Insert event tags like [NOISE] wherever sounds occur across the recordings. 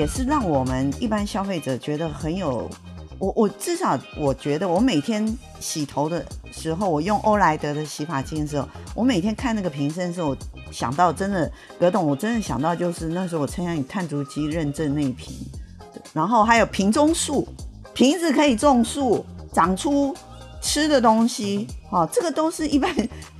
也是让我们一般消费者觉得很有，我我至少我觉得，我每天洗头的时候，我用欧莱德的洗发精的时候，我每天看那个瓶身的时候，我想到真的，葛董，我真的想到就是那时候我参加你碳足迹认证那一瓶，然后还有瓶中树，瓶子可以种树，长出吃的东西，哦，这个都是一般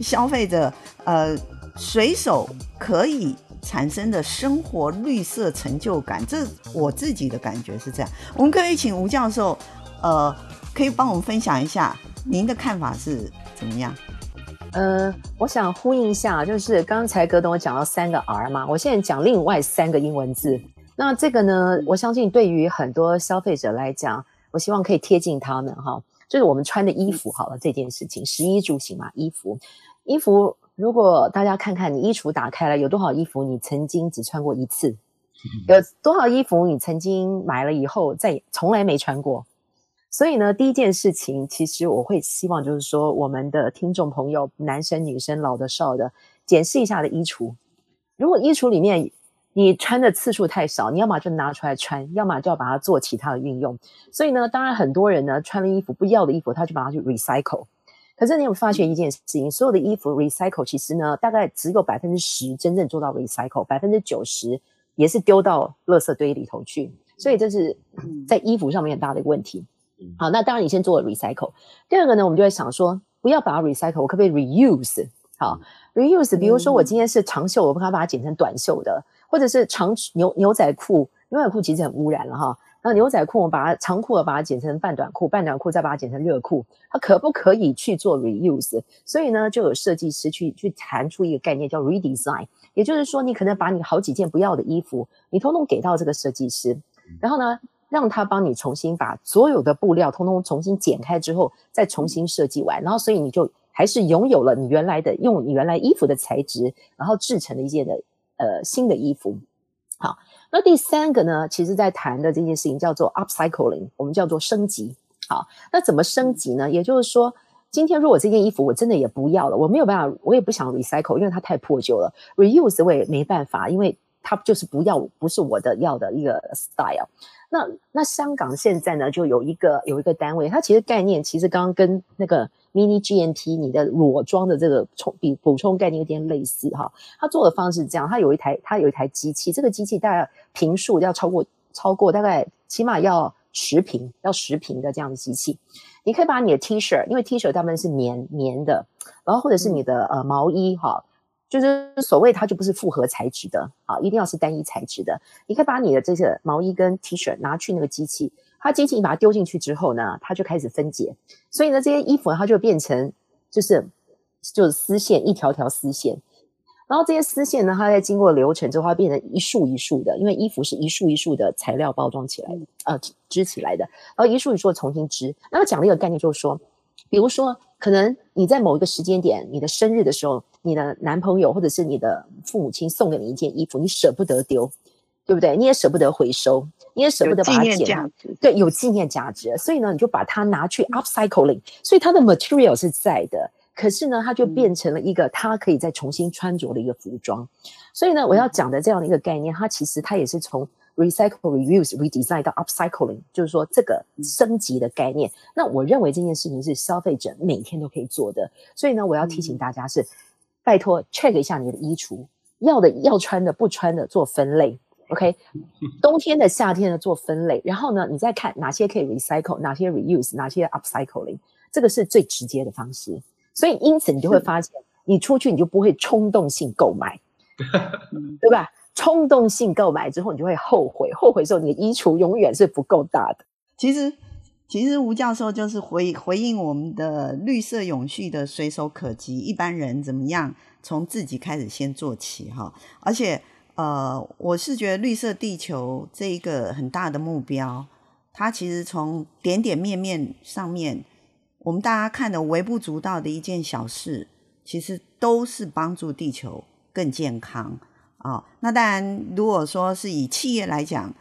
消费者呃随手可以。产生的生活绿色成就感，这我自己的感觉是这样。我们可以请吴教授，呃，可以帮我们分享一下您的看法是怎么样？呃，我想呼应一下，就是刚才葛董讲到三个 R 嘛，我现在讲另外三个英文字。那这个呢，我相信对于很多消费者来讲，我希望可以贴近他们哈，就是我们穿的衣服好了，这件事情，食衣住行嘛，衣服，衣服。如果大家看看你衣橱打开了，有多少衣服你曾经只穿过一次？有多少衣服你曾经买了以后再从来没穿过？所以呢，第一件事情，其实我会希望就是说，我们的听众朋友，男生女生老的少的，检视一下的衣橱。如果衣橱里面你穿的次数太少，你要么就拿出来穿，要么就要把它做其他的运用。所以呢，当然很多人呢穿了衣服不要的衣服，他就把它去 recycle。可是你有发现一件事情，所有的衣服 recycle 其实呢，大概只有百分之十真正做到 recycle，百分之九十也是丢到垃圾堆里头去。所以这是在衣服上面很大的一个问题。好，那当然你先做了 recycle。第二个呢，我们就会想说，不要把它 recycle，我可不可以 reuse？好，reuse，比如说我今天是长袖，我不可以把它剪成短袖的，或者是长牛牛仔裤，牛仔裤其实很污染了哈。那牛仔裤，我们把它长裤，把它剪成半短裤，半短裤再把它剪成热裤，它可不可以去做 reuse？所以呢，就有设计师去去谈出一个概念叫 redesign，也就是说，你可能把你好几件不要的衣服，你通通给到这个设计师，然后呢，让他帮你重新把所有的布料通通重新剪开之后，再重新设计完，然后所以你就还是拥有了你原来的用你原来衣服的材质，然后制成了一件的呃新的衣服。好，那第三个呢，其实在谈的这件事情叫做 upcycling，我们叫做升级。好，那怎么升级呢？也就是说，今天如果这件衣服我真的也不要了，我没有办法，我也不想 recycle，因为它太破旧了。reuse 我也没办法，因为它就是不要，不是我的要的一个 style。那那香港现在呢，就有一个有一个单位，它其实概念其实刚刚跟那个 mini GMP 你的裸装的这个充比补充概念有点类似哈。它做的方式是这样，它有一台它有一台机器，这个机器大概坪数要超过超过大概起码要十坪，要十坪的这样的机器。你可以把你的 T 恤，因为 T 恤大部分是棉棉的，然后或者是你的呃毛衣哈。就是所谓它就不是复合材质的啊，一定要是单一材质的。你可以把你的这些毛衣跟 T 恤拿去那个机器，它机器你把它丢进去之后呢，它就开始分解。所以呢，这些衣服它就变成就是就是丝线，一条条丝线。然后这些丝线呢，它在经过流程之后，它变成一束一束的，因为衣服是一束一束的材料包装起来的，呃，织起来的。然后一束一束的重新织。那么讲了一个概念，就是说，比如说。可能你在某一个时间点，你的生日的时候，你的男朋友或者是你的父母亲送给你一件衣服，你舍不得丢，对不对？你也舍不得回收，你也舍不得把它剪。有纪念价值。对，有纪念价值。所以呢，你就把它拿去 upcycling，所以它的 material 是在的，可是呢，它就变成了一个它可以再重新穿着的一个服装。所以呢，我要讲的这样的一个概念，它其实它也是从。Recycle, reuse, redesign 到 upcycling，就是说这个升级的概念。那我认为这件事情是消费者每天都可以做的。所以呢，我要提醒大家是，拜托 check 一下你的衣橱，要的要穿的不穿的做分类，OK？冬天的夏天的做分类，然后呢，你再看哪些可以 recycle，哪些 reuse，哪些 upcycling，这个是最直接的方式。所以因此你就会发现，你出去你就不会冲动性购买，[LAUGHS] 对吧？冲动性购买之后，你就会后悔。后悔之后，你的衣橱永远是不够大的。其实，其实吴教授就是回回应我们的绿色永续的随手可及，一般人怎么样从自己开始先做起哈。而且，呃，我是觉得绿色地球这一个很大的目标，它其实从点点面面上面，我们大家看的微不足道的一件小事，其实都是帮助地球更健康。啊、那当然，如果说是以企业来讲，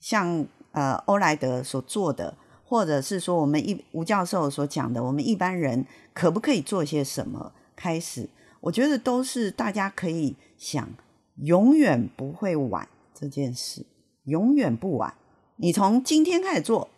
像呃欧莱德所做的，或者是说我们一吴教授所讲的，我们一般人可不可以做些什么？开始，我觉得都是大家可以想，永远不会晚这件事。永远不晚。你从今天开始做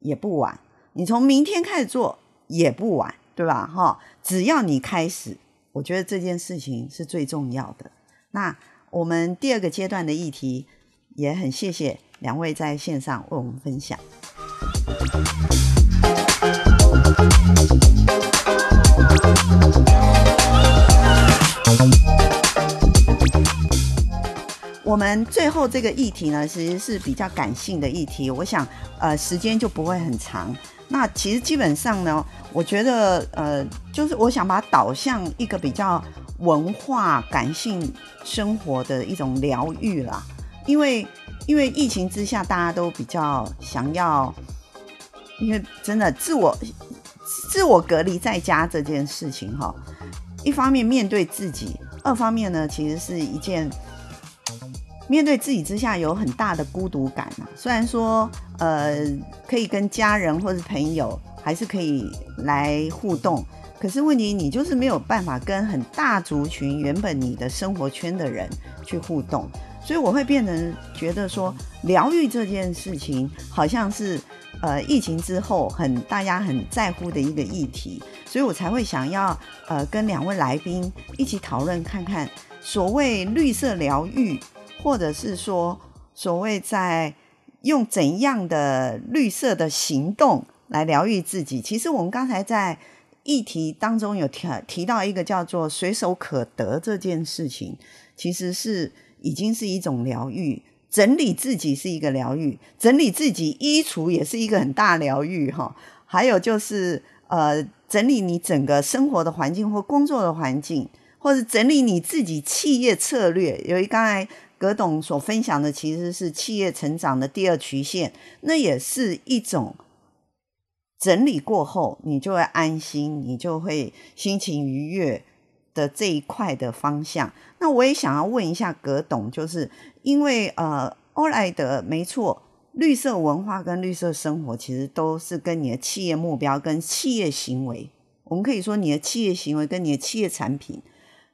也不晚，你从明天开始做也不晚，对吧？哈，只要你开始，我觉得这件事情是最重要的。那我们第二个阶段的议题，也很谢谢两位在线上为我们分享。我们最后这个议题呢，其实是比较感性的议题，我想，呃，时间就不会很长。那其实基本上呢，我觉得，呃，就是我想把它导向一个比较文化感性生活的一种疗愈啦。因为，因为疫情之下，大家都比较想要，因为真的自我自我隔离在家这件事情哈，一方面面对自己，二方面呢，其实是一件。面对自己之下有很大的孤独感啊，虽然说呃可以跟家人或是朋友还是可以来互动，可是问题你就是没有办法跟很大族群原本你的生活圈的人去互动，所以我会变成觉得说疗愈这件事情好像是呃疫情之后很大家很在乎的一个议题，所以我才会想要呃跟两位来宾一起讨论看看所谓绿色疗愈。或者是说，所谓在用怎样的绿色的行动来疗愈自己？其实我们刚才在议题当中有提提到一个叫做随手可得这件事情，其实是已经是一种疗愈。整理自己是一个疗愈，整理自己衣橱也是一个很大疗愈哈。还有就是呃，整理你整个生活的环境或工作的环境，或者整理你自己企业策略。由于刚才。葛董所分享的其实是企业成长的第二曲线，那也是一种整理过后，你就会安心，你就会心情愉悦的这一块的方向。那我也想要问一下葛董，就是因为呃，欧莱德没错，绿色文化跟绿色生活其实都是跟你的企业目标跟企业行为，我们可以说你的企业行为跟你的企业产品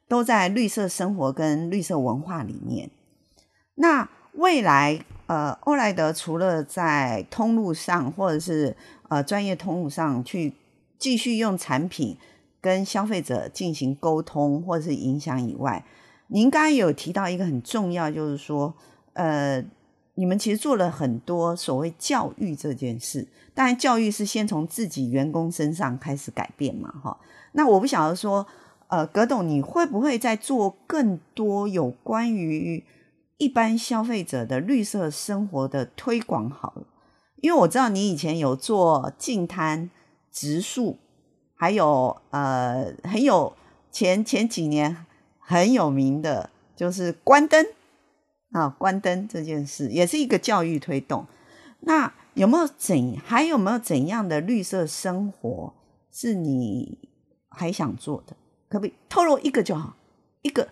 都在绿色生活跟绿色文化里面。那未来，呃，欧莱德除了在通路上或者是呃专业通路上去继续用产品跟消费者进行沟通或者是影响以外，您刚刚有提到一个很重要，就是说，呃，你们其实做了很多所谓教育这件事。当然，教育是先从自己员工身上开始改变嘛，哈。那我不晓得说，呃，葛董，你会不会在做更多有关于一般消费者的绿色生活的推广好了，因为我知道你以前有做净滩、植树，还有呃很有前前几年很有名的，就是关灯啊，关灯这件事也是一个教育推动。那有没有怎还有没有怎样的绿色生活是你还想做的？可不可以透露一个就好，一个。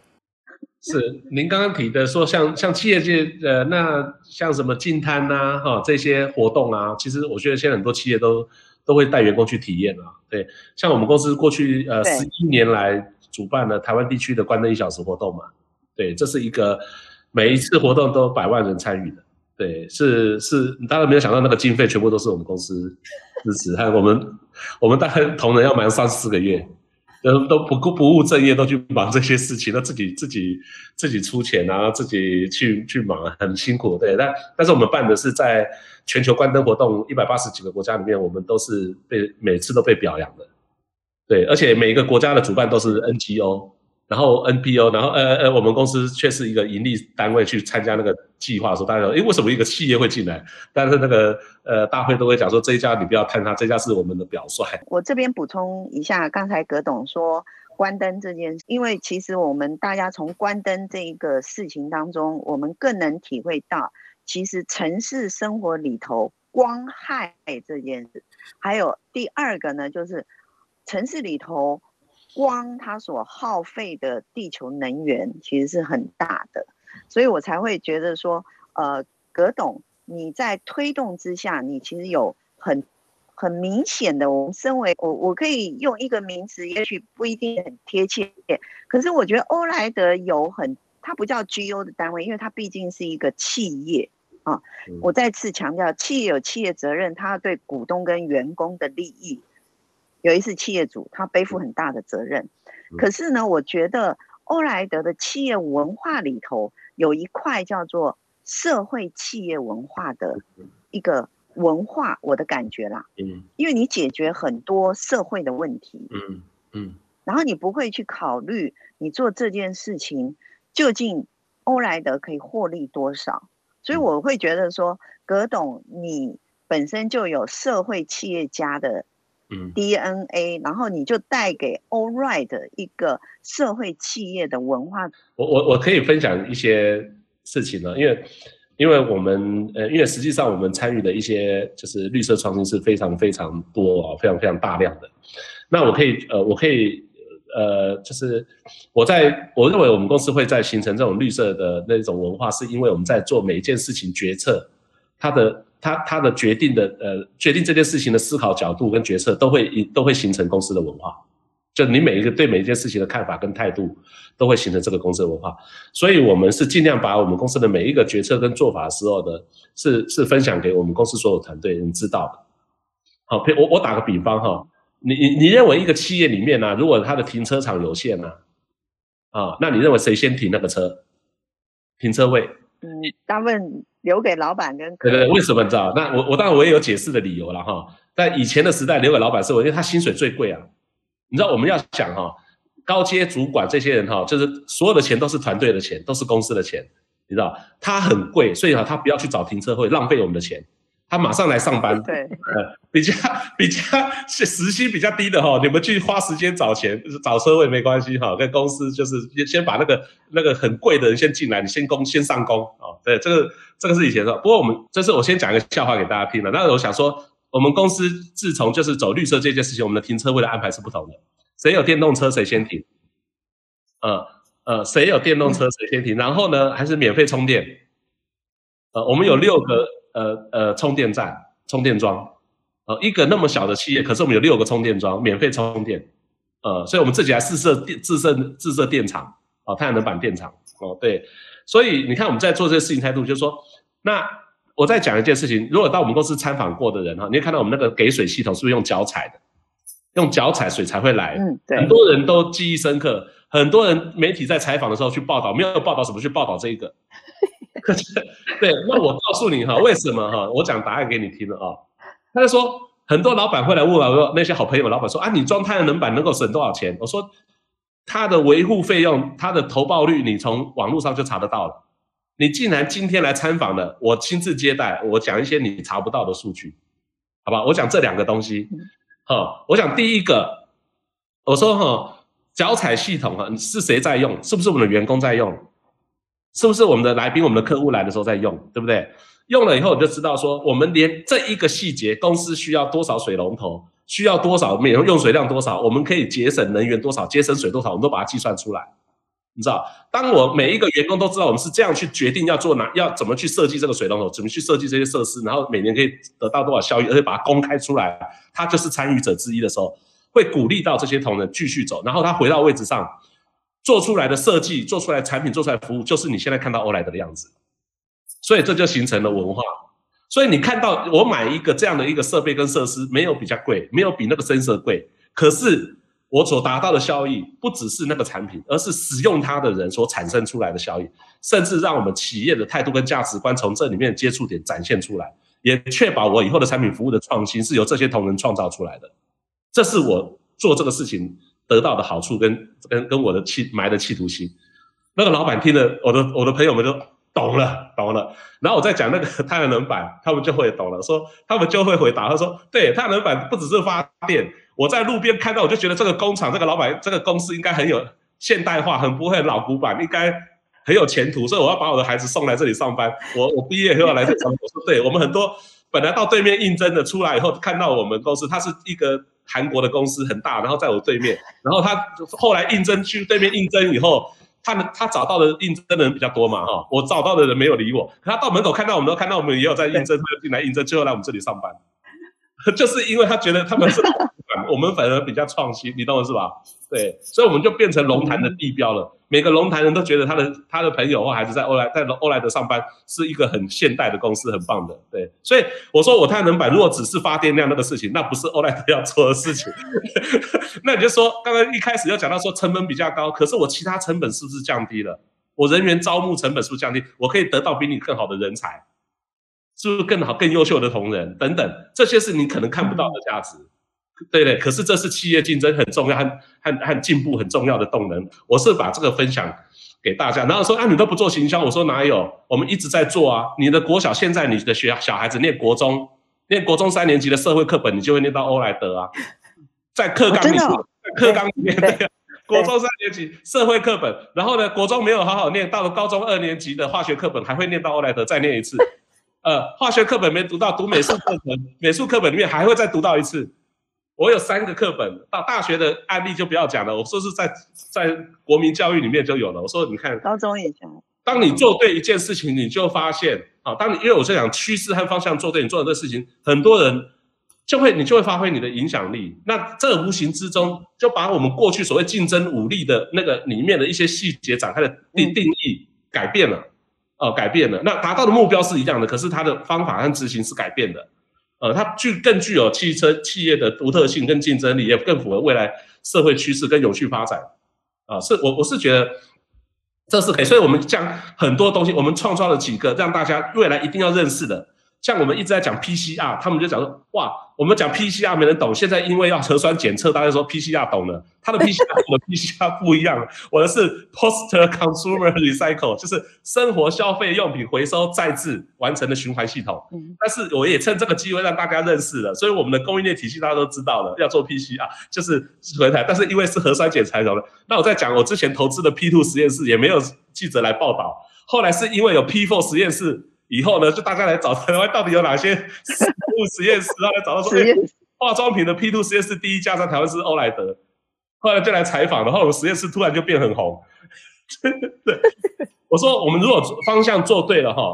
是，您刚刚提的说像像企业界呃，那像什么净滩呐，哈这些活动啊，其实我觉得现在很多企业都都会带员工去体验啊。对，像我们公司过去呃十一年来主办了台湾地区的关灯一小时活动嘛，对，这是一个每一次活动都百万人参与的，对，是是，你当然没有想到那个经费全部都是我们公司支持，还有我们我们大概同仁要忙三四个月。都都不顾不务正业，都去忙这些事情，都自己自己自己出钱，然后自己去去忙，很辛苦。对，但但是我们办的是在全球关灯活动一百八十几个国家里面，我们都是被每次都被表扬的。对，而且每一个国家的主办都是 NGO。然后 NPO，然后呃呃，我们公司却是一个盈利单位去参加那个计划的时候，大家说，诶，为什么一个企业会进来？但是那个呃大会都会讲说，这一家你不要看它，这家是我们的表率。我这边补充一下，刚才葛董说关灯这件事，因为其实我们大家从关灯这一个事情当中，我们更能体会到，其实城市生活里头光害这件事，还有第二个呢，就是城市里头。光它所耗费的地球能源其实是很大的，所以我才会觉得说，呃，葛董你在推动之下，你其实有很很明显的，我们身为我我可以用一个名词，也许不一定很贴切，可是我觉得欧莱德有很，它不叫 GO 的单位，因为它毕竟是一个企业，啊。我再次强调，企业有企业责任，他对股东跟员工的利益，有一次企业主他背负很大的责任。可是呢，我觉得欧莱德的企业文化里头有一块叫做社会企业文化的一个文化，我的感觉啦，嗯，因为你解决很多社会的问题，嗯嗯，然后你不会去考虑你做这件事情究竟欧莱德可以获利多少，所以我会觉得说，葛董你本身就有社会企业家的 DNA，然后你就带给欧莱德一个社会企业的文化。我我我可以分享一些事情呢，因为。因为我们呃，因为实际上我们参与的一些就是绿色创新是非常非常多啊，非常非常大量的。那我可以呃，我可以呃，就是我在我认为我们公司会在形成这种绿色的那种文化，是因为我们在做每一件事情决策，它的他他的决定的呃决定这件事情的思考角度跟决策都会都会形成公司的文化。就你每一个对每一件事情的看法跟态度，都会形成这个公司的文化，所以我们是尽量把我们公司的每一个决策跟做法时候的，是是分享给我们公司所有团队人知道的。好，我我打个比方哈，你你你认为一个企业里面呢、如果它的停车场有限呢、啊，那你认为谁先停那个车？停车位？嗯，大部分留给老板跟。对对对，为什么你知道？那我我当然我也有解释的理由了哈，在以前的时代留给老板是，因为他薪水最贵啊。你知道我们要想哈，高阶主管这些人哈，就是所有的钱都是团队的钱，都是公司的钱。你知道他很贵，所以哈，他不要去找停车位，浪费我们的钱。他马上来上班。对，呃，比较比较是时薪比较低的哈，你们去花时间找钱找车位没关系哈，跟公司就是先把那个那个很贵的人先进来，你先工先上工哦。对，这个这个是以前的。不过我们这是我先讲一个笑话给大家听了。那我想说。我们公司自从就是走绿色这件事情，我们的停车位的安排是不同的。谁有电动车谁先停，呃呃，谁有电动车谁先停。然后呢，还是免费充电。呃，我们有六个呃呃充电站、充电桩。呃，一个那么小的企业，可是我们有六个充电桩，免费充电。呃，所以我们自己还自设电自设自设电厂，哦、呃，太阳能板电厂。哦、呃，对。所以你看我们在做这个事情态度，就是说那。我再讲一件事情，如果到我们公司参访过的人哈，你会看到我们那个给水系统是不是用脚踩的？用脚踩水才会来。嗯，对。很多人都记忆深刻，很多人媒体在采访的时候去报道，没有报道什么去报道这一个。[LAUGHS] 可是，对，那我告诉你哈，为什么哈？我讲答案给你听了啊。他就说，很多老板会来问我，那些好朋友，老板说啊，你装太阳能板能够省多少钱？我说，他的维护费用，他的投报率，你从网络上就查得到了。你既然今天来参访了，我亲自接待，我讲一些你查不到的数据，好吧？我讲这两个东西，好，我讲第一个，我说哈，脚踩系统哈，是谁在用？是不是我们的员工在用？是不是我们的来宾、我们的客户来的时候在用？对不对？用了以后你就知道说，我们连这一个细节，公司需要多少水龙头，需要多少，每人用水量多少，我们可以节省能源多少，节省水多少，我们都把它计算出来。你知道，当我每一个员工都知道我们是这样去决定要做哪，要怎么去设计这个水龙头，怎么去设计这些设施，然后每年可以得到多少效益，而且把它公开出来，他就是参与者之一的时候，会鼓励到这些同仁继续走，然后他回到位置上，做出来的设计，做出来产品，做出来服务，就是你现在看到欧莱德的样子，所以这就形成了文化。所以你看到我买一个这样的一个设备跟设施，没有比较贵，没有比那个深色贵，可是。我所达到的效益不只是那个产品，而是使用它的人所产生出来的效益，甚至让我们企业的态度跟价值观从这里面接触点展现出来，也确保我以后的产品服务的创新是由这些同仁创造出来的。这是我做这个事情得到的好处跟跟跟我的企埋的企图心。那个老板听了，我的我的朋友们都懂了懂了。然后我再讲那个 [LAUGHS] 太阳能板，他们就会懂了，说他们就会回答，他说对，太阳能板不只是发电。我在路边看到，我就觉得这个工厂、这个老板、这个公司应该很有现代化，很不会老古板，应该很有前途，所以我要把我的孩子送来这里上班。我我毕业以后要来这里上班。我说对，我们很多本来到对面应征的出来以后，看到我们公司，他是一个韩国的公司，很大，然后在我对面，然后他后来应征去对面应征以后，他们他找到的应征的人比较多嘛，哈，我找到的人没有理我，可他到门口看到我们，都看到我们也有在应征，他就进来应征，最后来我们这里上班，[LAUGHS] 就是因为他觉得他们是。我们反而比较创新，你懂我是吧？对，所以我们就变成龙潭的地标了。每个龙潭人都觉得他的他的朋友或孩子在欧莱在欧莱德上班是一个很现代的公司，很棒的。对，所以我说我太阳能板如果只是发电量那个事情，那不是欧莱德要做的事情。[LAUGHS] [LAUGHS] 那你就说，刚刚一开始要讲到说成本比较高，可是我其他成本是不是降低了？我人员招募成本是不是降低？我可以得到比你更好的人才，是不是更好、更优秀的同仁等等？这些是你可能看不到的价值。对对，可是这是企业竞争很重要和和和进步很重要的动能。我是把这个分享给大家，然后说啊，你都不做行销，我说哪有？我们一直在做啊。你的国小现在你的学小孩子念国中，念国中三年级的社会课本，你就会念到欧莱德啊，在课纲里面，课纲里面对，对，国中三年级社会课本，然后呢，国中没有好好念，到了高中二年级的化学课本还会念到欧莱德，再念一次。呃，化学课本没读到，读美术课本，美术课本里面还会再读到一次。我有三个课本，到大学的案例就不要讲了。我说是在在国民教育里面就有了。我说你看，高中也讲。当你做对一件事情，你就发现啊，当你因为我在讲趋势和方向做对，你做的这事情，很多人就会你就会发挥你的影响力。那这无形之中就把我们过去所谓竞争武力的那个里面的一些细节展开的定定义改变了，哦、呃，改变了。那达到的目标是一样的，可是它的方法和执行是改变的。呃，它具更具有汽车企业的独特性跟竞争力，也更符合未来社会趋势跟有序发展。啊、是我我是觉得这是可以，所以我们将很多东西，我们创造了几个让大家未来一定要认识的。像我们一直在讲 PCR，他们就讲说，哇，我们讲 PCR 没人懂。现在因为要核酸检测，大家说 PCR 懂了。他的 PCR 跟我的 PCR 不一样，[LAUGHS] 我的是 Post Consumer Recycle，就是生活消费用品回收再制完成的循环系统。但是我也趁这个机会让大家认识了，所以我们的供应链体系大家都知道了，要做 PCR 就是回台，但是因为是核酸检测的，那我在讲我之前投资的 P2 实验室也没有记者来报道，后来是因为有 P4 实验室。以后呢，就大家来找台湾到底有哪些实物 [LAUGHS] 实验室，然后来找到说，哎，化妆品的 P2 实验室第一家在台湾是欧莱德，后来就来采访，然后我们实验室突然就变很红。[LAUGHS] 对，我说我们如果方向做对了哈，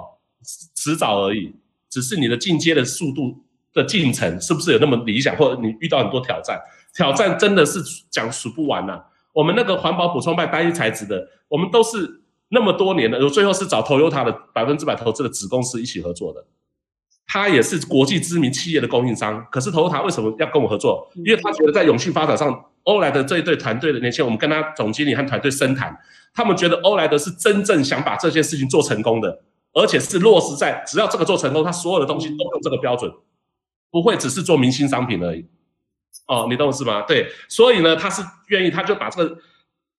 迟早而已，只是你的进阶的速度的进程是不是有那么理想，或者你遇到很多挑战，挑战真的是讲数不完呐、啊。我们那个环保补充办单一材质的，我们都是。那么多年了，我最后是找 Toyota 的百分之百投资的子公司一起合作的，他也是国际知名企业的供应商。可是 Toyota 为什么要跟我合作？因为他觉得在永续发展上，欧莱德这一队团队的年轻人，我们跟他总经理和团队深谈，他们觉得欧莱德是真正想把这件事情做成功的，而且是落实在只要这个做成功，他所有的东西都用这个标准，不会只是做明星商品而已。哦，你懂我意思吗？对，所以呢，他是愿意，他就把这个。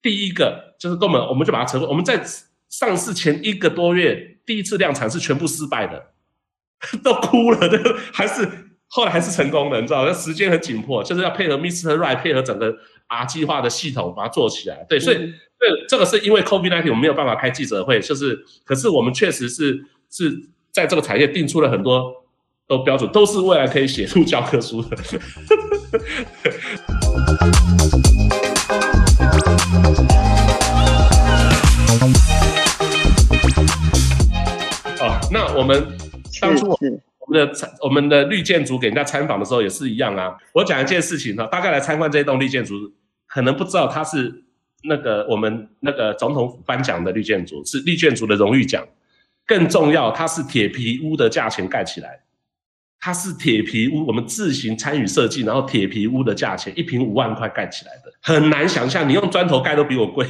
第一个就是跟我们，我们就把它成功。我们在上市前一个多月，第一次量产是全部失败的，[LAUGHS] 都哭了，都还是后来还是成功的，你知道？那时间很紧迫，就是要配合 Mr. Right，配合整个 R 计划的系统把它做起来。对，所以对这个是因为 COVID-19 我们没有办法开记者会，就是可是我们确实是是在这个产业定出了很多都标准，都是未来可以写入教科书的。[LAUGHS] 们的我们的绿建筑给人家参访的时候也是一样啊。我讲一件事情哈，大概来参观这栋绿建筑，可能不知道它是那个我们那个总统府颁奖的绿建筑，是绿建筑的荣誉奖。更重要，它是铁皮屋的价钱盖起来。它是铁皮屋，我们自行参与设计，然后铁皮屋的价钱一平五万块盖起来的，很难想象，你用砖头盖都比我贵。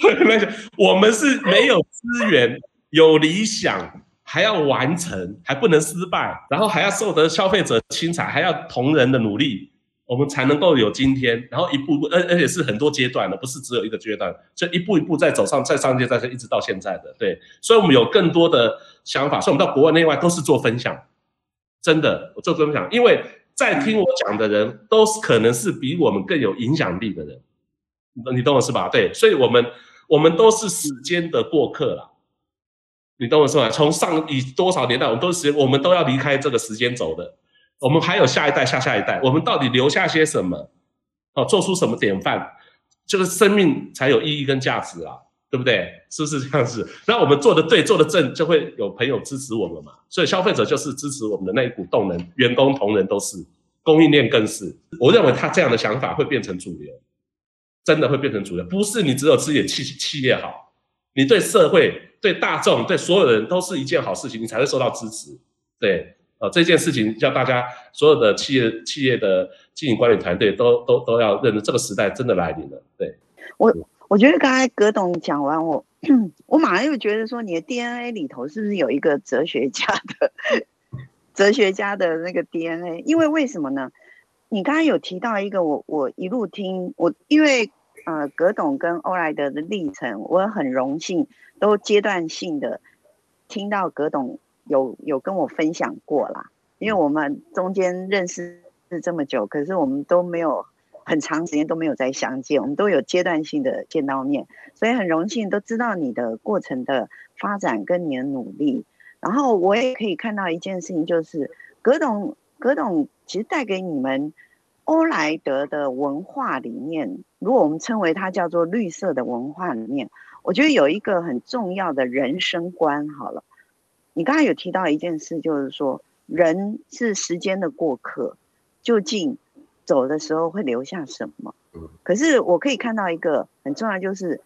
很难想，我们是没有资源，有理想，还要完成，还不能失败，然后还要受得消费者青睐，还要同仁的努力，我们才能够有今天。然后一步步，而而且是很多阶段的，不是只有一个阶段，就一步一步在走上，在上阶，再一直到现在的。对，所以我们有更多的想法，所以我们到国外内外都是做分享。真的，我做分享，因为在听我讲的人，都是可能是比我们更有影响力的人，你懂我是吧？对，所以我们我们都是时间的过客啦，你懂我是吧？从上以多少年代，我们都是，我们都要离开这个时间轴的，我们还有下一代、下下一代，我们到底留下些什么？哦，做出什么典范，这个生命才有意义跟价值啊。对不对？是不是这样子？那我们做的对，做的正，就会有朋友支持我们嘛。所以消费者就是支持我们的那一股动能，员工同仁都是。供应链更是。我认为他这样的想法会变成主流，真的会变成主流。不是你只有自己企企业好，你对社会、对大众、对所有人都是一件好事情，你才会受到支持。对，呃，这件事情叫大家所有的企业企业的经营管理团队都都都要认识，这个时代真的来临了。对，我我觉得刚才葛董讲完我。[CLEARS THROAT] 我马上又觉得说，你的 DNA 里头是不是有一个哲学家的 [LAUGHS] 哲学家的那个 DNA？因为为什么呢？你刚刚有提到一个我，我我一路听我，因为呃，葛董跟欧莱德的历程，我很荣幸都阶段性的听到葛董有有跟我分享过啦。因为我们中间认识是这么久，可是我们都没有。很长时间都没有再相见，我们都有阶段性的见到面，所以很荣幸都知道你的过程的发展跟你的努力。然后我也可以看到一件事情，就是葛董，葛董其实带给你们欧莱德的文化里面，如果我们称为它叫做绿色的文化里面，我觉得有一个很重要的人生观。好了，你刚才有提到一件事，就是说人是时间的过客，究竟，走的时候会留下什么？可是我可以看到一个很重要，就是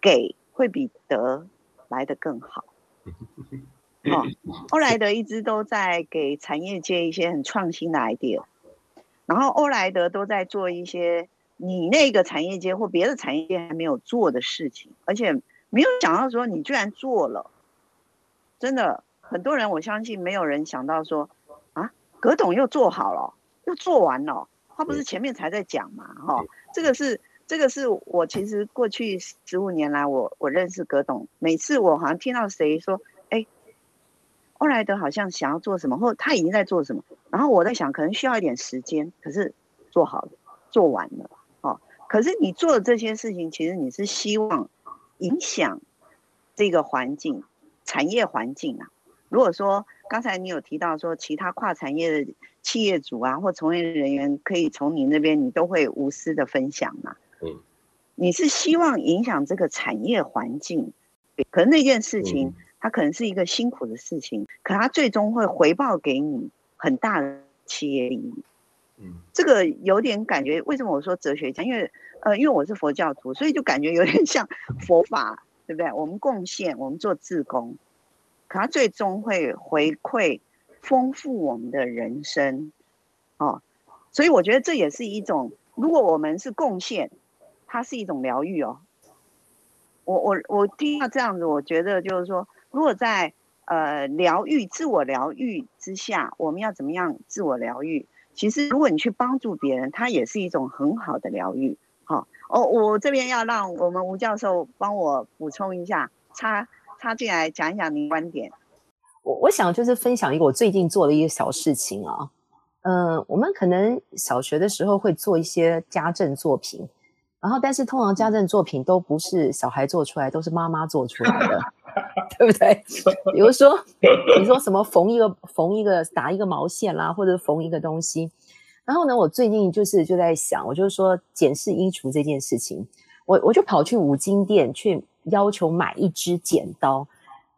给会比得来的更好。[LAUGHS] 哦，欧莱德一直都在给产业界一些很创新的 idea，然后欧莱德都在做一些你那个产业界或别的产业界还没有做的事情，而且没有想到说你居然做了。真的，很多人我相信没有人想到说啊，葛董又做好了，又做完了。他不是前面才在讲嘛，哈，这个是这个是我其实过去十五年来我，我我认识葛董，每次我好像听到谁说，哎，欧莱德好像想要做什么，或他已经在做什么，然后我在想，可能需要一点时间，可是做好了，做完了，哦，可是你做的这些事情，其实你是希望影响这个环境，产业环境啊。如果说刚才你有提到说其他跨产业的企业主啊或从业人员可以从你那边，你都会无私的分享嘛？嗯，你是希望影响这个产业环境，可能那件事情它可能是一个辛苦的事情，可它最终会回报给你很大的企业利益。嗯，这个有点感觉，为什么我说哲学家？因为呃，因为我是佛教徒，所以就感觉有点像 [LAUGHS] 佛法，对不对？我们贡献，我们做自工。可它最终会回馈，丰富我们的人生，哦，所以我觉得这也是一种，如果我们是贡献，它是一种疗愈哦。我我我听到这样子，我觉得就是说，如果在呃疗愈、自我疗愈之下，我们要怎么样自我疗愈？其实如果你去帮助别人，它也是一种很好的疗愈。好，哦，我这边要让我们吴教授帮我补充一下，插。插进来讲一讲您观点。我我想就是分享一个我最近做的一个小事情啊。嗯，我们可能小学的时候会做一些家政作品，然后但是通常家政作品都不是小孩做出来，都是妈妈做出来的，[LAUGHS] 对不对？比如说你说什么缝一个缝一个打一个毛线啦，或者缝一个东西。然后呢，我最近就是就在想，我就是说检视衣橱这件事情，我我就跑去五金店去。要求买一支剪刀，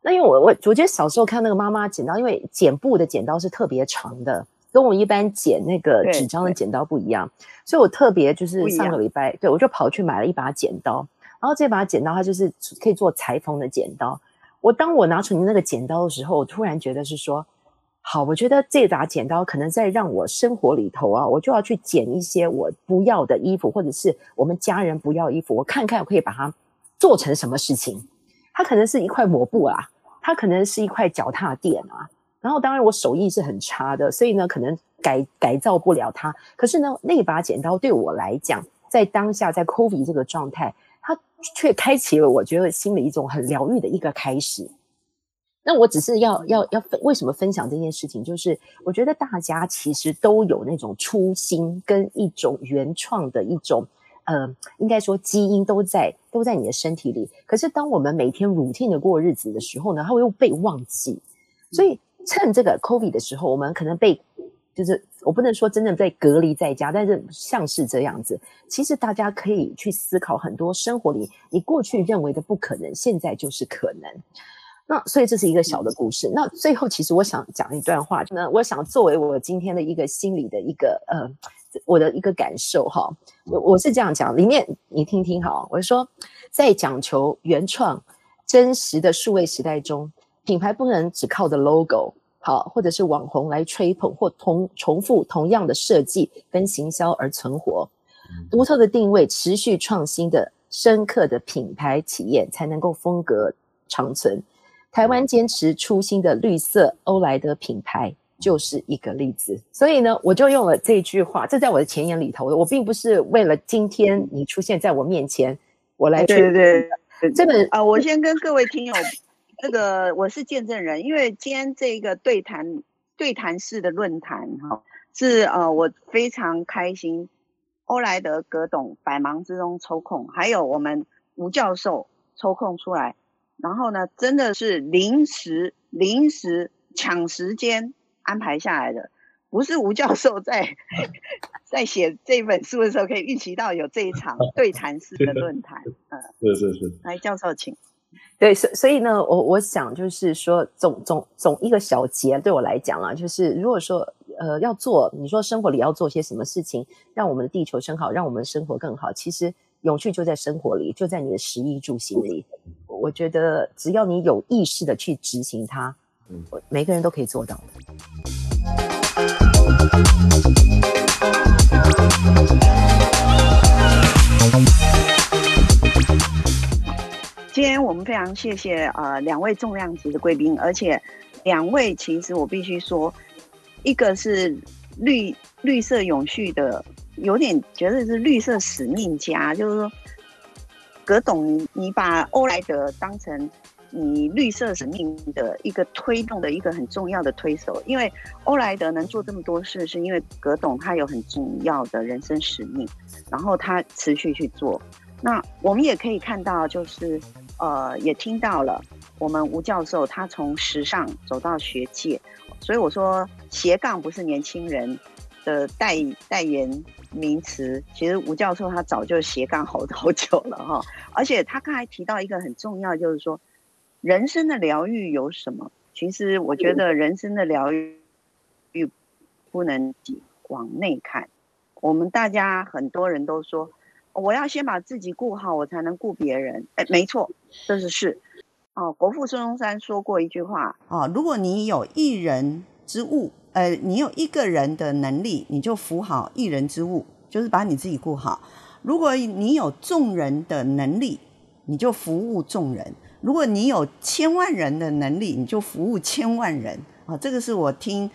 那因为我我我觉得小时候看那个妈妈剪刀，因为剪布的剪刀是特别长的，跟我一般剪那个纸张的剪刀不一样，所以我特别就是上个礼拜，对，我就跑去买了一把剪刀，然后这把剪刀它就是可以做裁缝的剪刀。我当我拿出你那个剪刀的时候，我突然觉得是说，好，我觉得这把剪刀可能在让我生活里头啊，我就要去剪一些我不要的衣服，或者是我们家人不要的衣服，我看看我可以把它。做成什么事情？它可能是一块抹布啊，它可能是一块脚踏垫啊。然后当然我手艺是很差的，所以呢可能改改造不了它。可是呢那把剪刀对我来讲，在当下在 Covi 这个状态，它却开启了我觉得心里一种很疗愈的一个开始。那我只是要要要分为什么分享这件事情？就是我觉得大家其实都有那种初心跟一种原创的一种。呃，应该说基因都在都在你的身体里。可是当我们每天 routine 的过日子的时候呢，它会又被忘记。所以趁这个 COVID 的时候，我们可能被就是我不能说真正被隔离在家，但是像是这样子。其实大家可以去思考很多生活里你过去认为的不可能，现在就是可能。那所以这是一个小的故事。那最后，其实我想讲一段话，那我想作为我今天的一个心理的一个呃，我的一个感受哈。我我是这样讲，里面你听听哈，我是说，在讲求原创、真实的数位时代中，品牌不能只靠着 logo 好，或者是网红来吹捧或同重复同样的设计跟行销而存活。独特的定位、持续创新的深刻的品牌体验，才能够风格长存。台湾坚持初心的绿色欧莱德品牌就是一个例子，所以呢，我就用了这句话，这在我的前言里头。我并不是为了今天你出现在我面前，我来对对对，这本啊，我先跟各位听友，这个我是见证人，因为今天这个对谈对谈式的论坛哈，是呃我非常开心，欧莱德葛董百忙之中抽空，还有我们吴教授抽空出来。然后呢，真的是临时临时抢时间安排下来的，不是吴教授在 [LAUGHS] 在写这本书的时候可以预期到有这一场对谈式的 [LAUGHS] 论坛。嗯，是是是。来，教授请。对，所所以呢，我我想就是说，总总总一个小结对我来讲啊，就是如果说呃要做，你说生活里要做些什么事情，让我们的地球生好，让我们的生活更好，其实永续就在生活里，就在你的食衣住行里。我觉得只要你有意识的去执行它，嗯，每个人都可以做到。今天我们非常谢谢呃两位重量级的贵宾，而且两位其实我必须说，一个是绿绿色永续的，有点觉得是绿色使命家，就是说。葛董，你把欧莱德当成你绿色使命的一个推动的一个很重要的推手，因为欧莱德能做这么多事，是因为葛董他有很重要的人生使命，然后他持续去做。那我们也可以看到，就是呃，也听到了我们吴教授他从时尚走到学界，所以我说斜杠不是年轻人的代代言名词，其实吴教授他早就斜杠好 [LAUGHS] 好久了哈，而且他刚才提到一个很重要，就是说人生的疗愈有什么？其实我觉得人生的疗愈不能往内看。我们大家很多人都说，我要先把自己顾好，我才能顾别人。哎，没错，这是是。哦，国父孙中山说过一句话哦，如果你有一人之物。呃，你有一个人的能力，你就扶好一人之物，就是把你自己顾好。如果你有众人的能力，你就服务众人；如果你有千万人的能力，你就服务千万人。啊，这个是我听，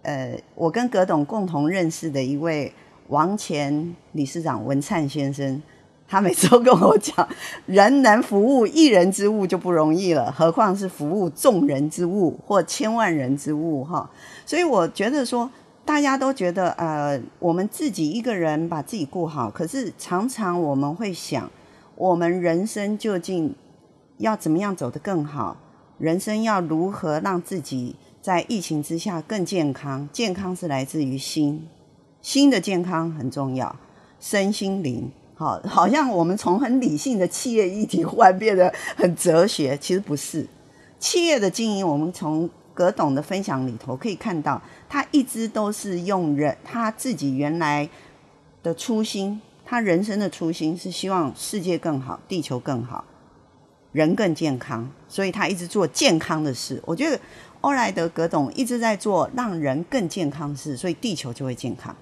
呃，我跟葛董共同认识的一位王前理事长文灿先生。他每次都跟我讲，人能服务一人之物就不容易了，何况是服务众人之物或千万人之物哈。所以我觉得说，大家都觉得呃，我们自己一个人把自己顾好，可是常常我们会想，我们人生究竟要怎么样走得更好？人生要如何让自己在疫情之下更健康？健康是来自于心，心的健康很重要，身心灵。好，[LAUGHS] 好像我们从很理性的企业议题忽然变得很哲学，其实不是。企业的经营，我们从葛董的分享里头可以看到，他一直都是用人他自己原来的初心，他人生的初心是希望世界更好，地球更好，人更健康，所以他一直做健康的事。我觉得欧莱德葛董一直在做让人更健康的事，所以地球就会健康。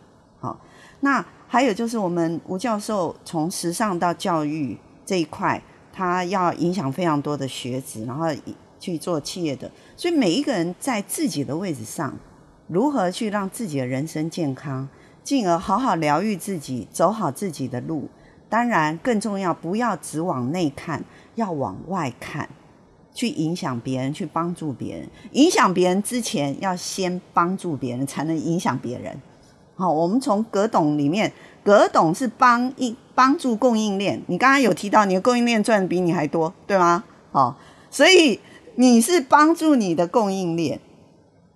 好，那。还有就是，我们吴教授从时尚到教育这一块，他要影响非常多的学子，然后去做企业的。所以每一个人在自己的位置上，如何去让自己的人生健康，进而好好疗愈自己，走好自己的路。当然，更重要，不要只往内看，要往外看，去影响别人，去帮助别人。影响别人之前，要先帮助别人，才能影响别人。好，我们从葛董里面，葛董是帮一帮助供应链。你刚刚有提到，你的供应链赚的比你还多，对吗？好，所以你是帮助你的供应链，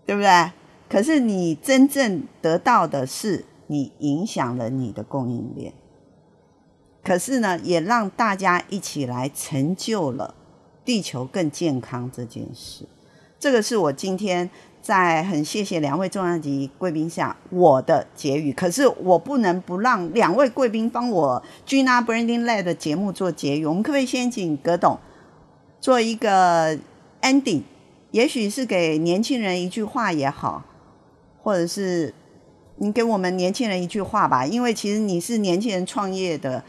对不对？可是你真正得到的是，你影响了你的供应链。可是呢，也让大家一起来成就了地球更健康这件事。这个是我今天在很谢谢两位重量级贵宾下我的结语。可是我不能不让两位贵宾帮我 Gina Branding Lab 的节目做结语。我们可不可以先请葛董做一个 ending？也许是给年轻人一句话也好，或者是你给我们年轻人一句话吧。因为其实你是年轻人创业的，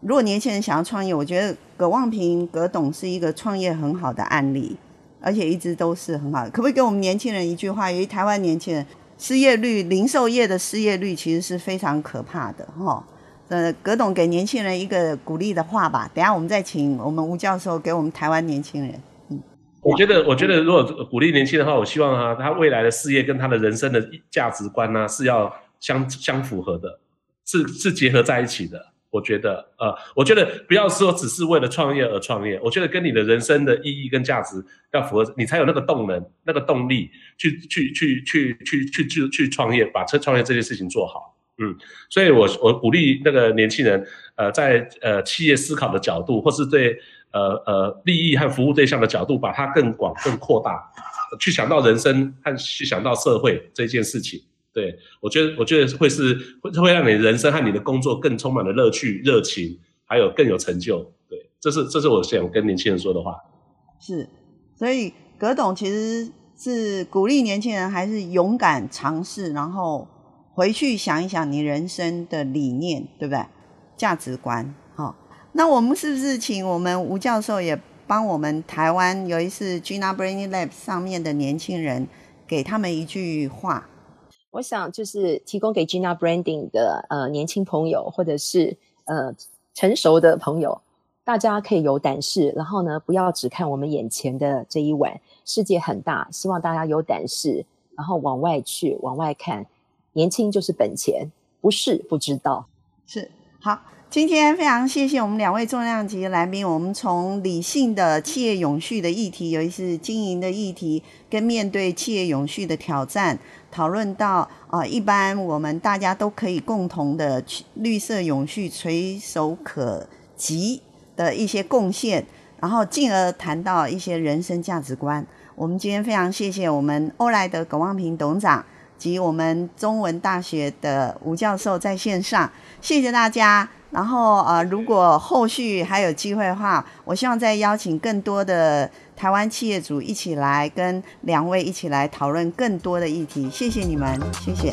如果年轻人想要创业，我觉得葛望平葛董是一个创业很好的案例。而且一直都是很好的，可不可以给我们年轻人一句话？由于台湾年轻人失业率，零售业的失业率其实是非常可怕的，哈。呃，葛董给年轻人一个鼓励的话吧。等下我们再请我们吴教授给我们台湾年轻人。嗯，我觉得，我觉得如果鼓励年轻人的话，我希望啊，他未来的事业跟他的人生的价值观呢、是要相相符合的，是是结合在一起的。我觉得，呃，我觉得不要说只是为了创业而创业，我觉得跟你的人生的意义跟价值要符合，你才有那个动能、那个动力去去去去去去去去创业，把这创业这件事情做好。嗯，所以我我鼓励那个年轻人，呃，在呃企业思考的角度，或是对呃呃利益和服务对象的角度，把它更广、更扩大，去想到人生和去想到社会这件事情。对，我觉得，我觉得会是会会让你人生和你的工作更充满了乐趣、热情，还有更有成就。对，这是这是我想跟年轻人说的话。是，所以葛董其实是鼓励年轻人还是勇敢尝试，然后回去想一想你人生的理念，对不对？价值观。好，那我们是不是请我们吴教授也帮我们台湾有一次 Gina Brain Lab 上面的年轻人，给他们一句话？我想就是提供给 Gina Branding 的呃年轻朋友，或者是呃成熟的朋友，大家可以有胆识，然后呢，不要只看我们眼前的这一碗，世界很大，希望大家有胆识，然后往外去，往外看，年轻就是本钱，不是不知道，是好。今天非常谢谢我们两位重量级来宾，我们从理性的企业永续的议题，尤其是经营的议题，跟面对企业永续的挑战，讨论到啊、一般我们大家都可以共同的绿色永续垂手可及的一些贡献，然后进而谈到一些人生价值观。我们今天非常谢谢我们欧莱德葛望平董事长及我们中文大学的吴教授在线上，谢谢大家。然后呃，如果后续还有机会的话，我希望再邀请更多的台湾企业主一起来跟两位一起来讨论更多的议题。谢谢你们，谢谢。